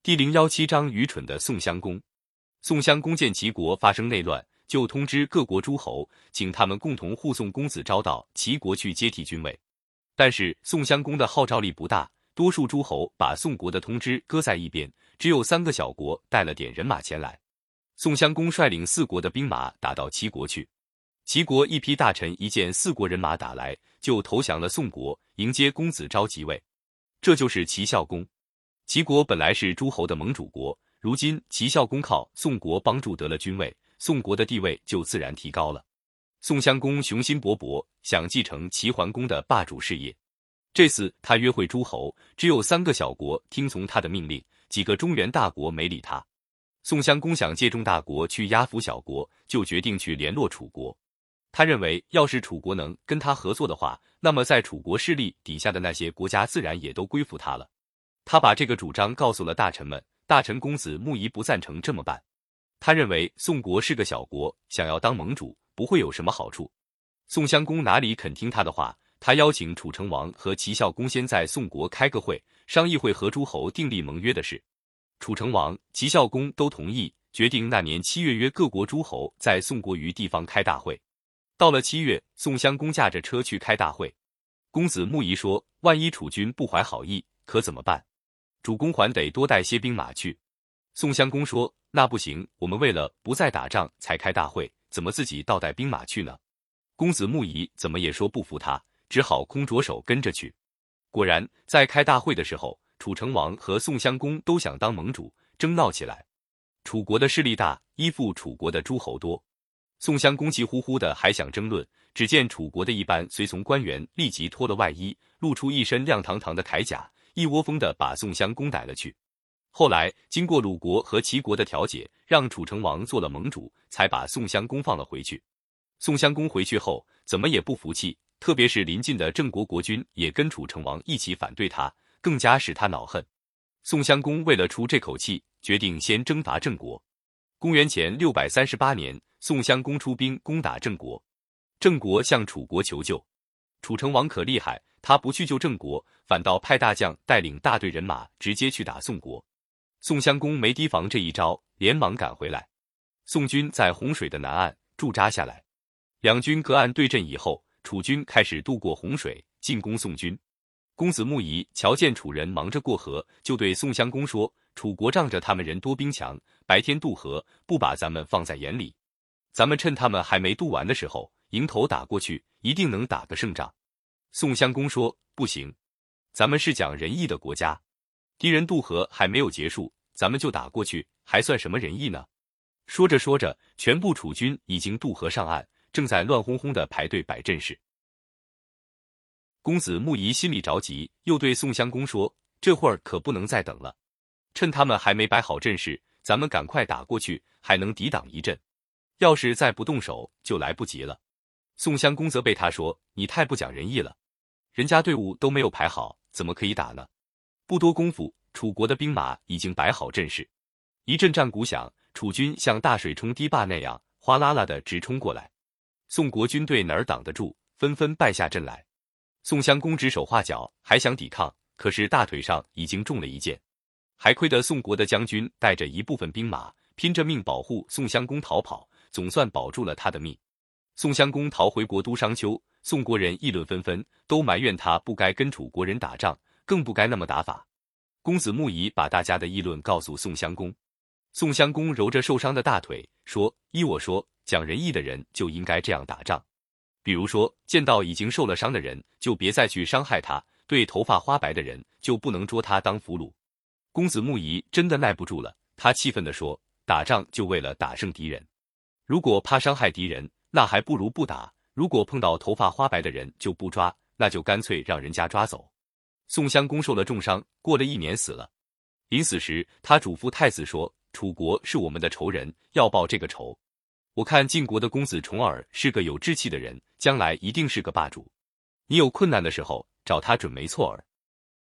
第零幺七章愚蠢的宋襄公。宋襄公见齐国发生内乱，就通知各国诸侯，请他们共同护送公子昭到齐国去接替君位。但是宋襄公的号召力不大，多数诸侯把宋国的通知搁在一边，只有三个小国带了点人马前来。宋襄公率领四国的兵马打到齐国去，齐国一批大臣一见四国人马打来，就投降了宋国，迎接公子昭即位。这就是齐孝公。齐国本来是诸侯的盟主国，如今齐孝公靠宋国帮助得了君位，宋国的地位就自然提高了。宋襄公雄心勃勃，想继承齐桓公的霸主事业。这次他约会诸侯，只有三个小国听从他的命令，几个中原大国没理他。宋襄公想借重大国去压服小国，就决定去联络楚国。他认为，要是楚国能跟他合作的话，那么在楚国势力底下的那些国家自然也都归附他了。他把这个主张告诉了大臣们，大臣公子穆仪不赞成这么办。他认为宋国是个小国，想要当盟主不会有什么好处。宋襄公哪里肯听他的话？他邀请楚成王和齐孝公先在宋国开个会，商议会和诸侯订立盟约的事。楚成王、齐孝公都同意，决定那年七月约各国诸侯在宋国于地方开大会。到了七月，宋襄公驾着车去开大会。公子穆仪说：“万一楚军不怀好意，可怎么办？”主公还得多带些兵马去。宋襄公说：“那不行，我们为了不再打仗才开大会，怎么自己倒带兵马去呢？”公子穆仪怎么也说不服他，只好空着手跟着去。果然，在开大会的时候，楚成王和宋襄公都想当盟主，争闹起来。楚国的势力大，依附楚国的诸侯多。宋襄公急呼呼的还想争论，只见楚国的一班随从官员立即脱了外衣，露出一身亮堂堂的铠甲。一窝蜂的把宋襄公逮了去。后来经过鲁国和齐国的调解，让楚成王做了盟主，才把宋襄公放了回去。宋襄公回去后，怎么也不服气，特别是邻近的郑国国君也跟楚成王一起反对他，更加使他恼恨。宋襄公为了出这口气，决定先征伐郑国。公元前六百三十八年，宋襄公出兵攻打郑国，郑国向楚国求救。楚成王可厉害。他不去救郑国，反倒派大将带领大队人马直接去打宋国。宋襄公没提防这一招，连忙赶回来。宋军在洪水的南岸驻扎下来，两军隔岸对阵以后，楚军开始渡过洪水进攻宋军。公子木仪瞧见楚人忙着过河，就对宋襄公说：“楚国仗着他们人多兵强，白天渡河，不把咱们放在眼里。咱们趁他们还没渡完的时候，迎头打过去，一定能打个胜仗。”宋襄公说：“不行，咱们是讲仁义的国家，敌人渡河还没有结束，咱们就打过去，还算什么仁义呢？”说着说着，全部楚军已经渡河上岸，正在乱哄哄的排队摆阵势。公子木仪心里着急，又对宋襄公说：“这会儿可不能再等了，趁他们还没摆好阵势，咱们赶快打过去，还能抵挡一阵。要是再不动手，就来不及了。”宋襄公责备他说：“你太不讲仁义了，人家队伍都没有排好，怎么可以打呢？”不多功夫，楚国的兵马已经摆好阵势，一阵战鼓响，楚军像大水冲堤坝那样哗啦啦的直冲过来。宋国军队哪儿挡得住，纷纷败下阵来。宋襄公指手画脚，还想抵抗，可是大腿上已经中了一箭，还亏得宋国的将军带着一部分兵马拼着命保护宋襄公逃跑，总算保住了他的命。宋襄公逃回国都商丘，宋国人议论纷纷，都埋怨他不该跟楚国人打仗，更不该那么打法。公子木仪把大家的议论告诉宋襄公，宋襄公揉着受伤的大腿说：“依我说，讲仁义的人就应该这样打仗。比如说，见到已经受了伤的人，就别再去伤害他；对头发花白的人，就不能捉他当俘虏。”公子木仪真的耐不住了，他气愤地说：“打仗就为了打胜敌人，如果怕伤害敌人。”那还不如不打。如果碰到头发花白的人就不抓，那就干脆让人家抓走。宋襄公受了重伤，过了一年死了。临死时，他嘱咐太子说：“楚国是我们的仇人，要报这个仇。我看晋国的公子重耳是个有志气的人，将来一定是个霸主。你有困难的时候找他准没错儿。”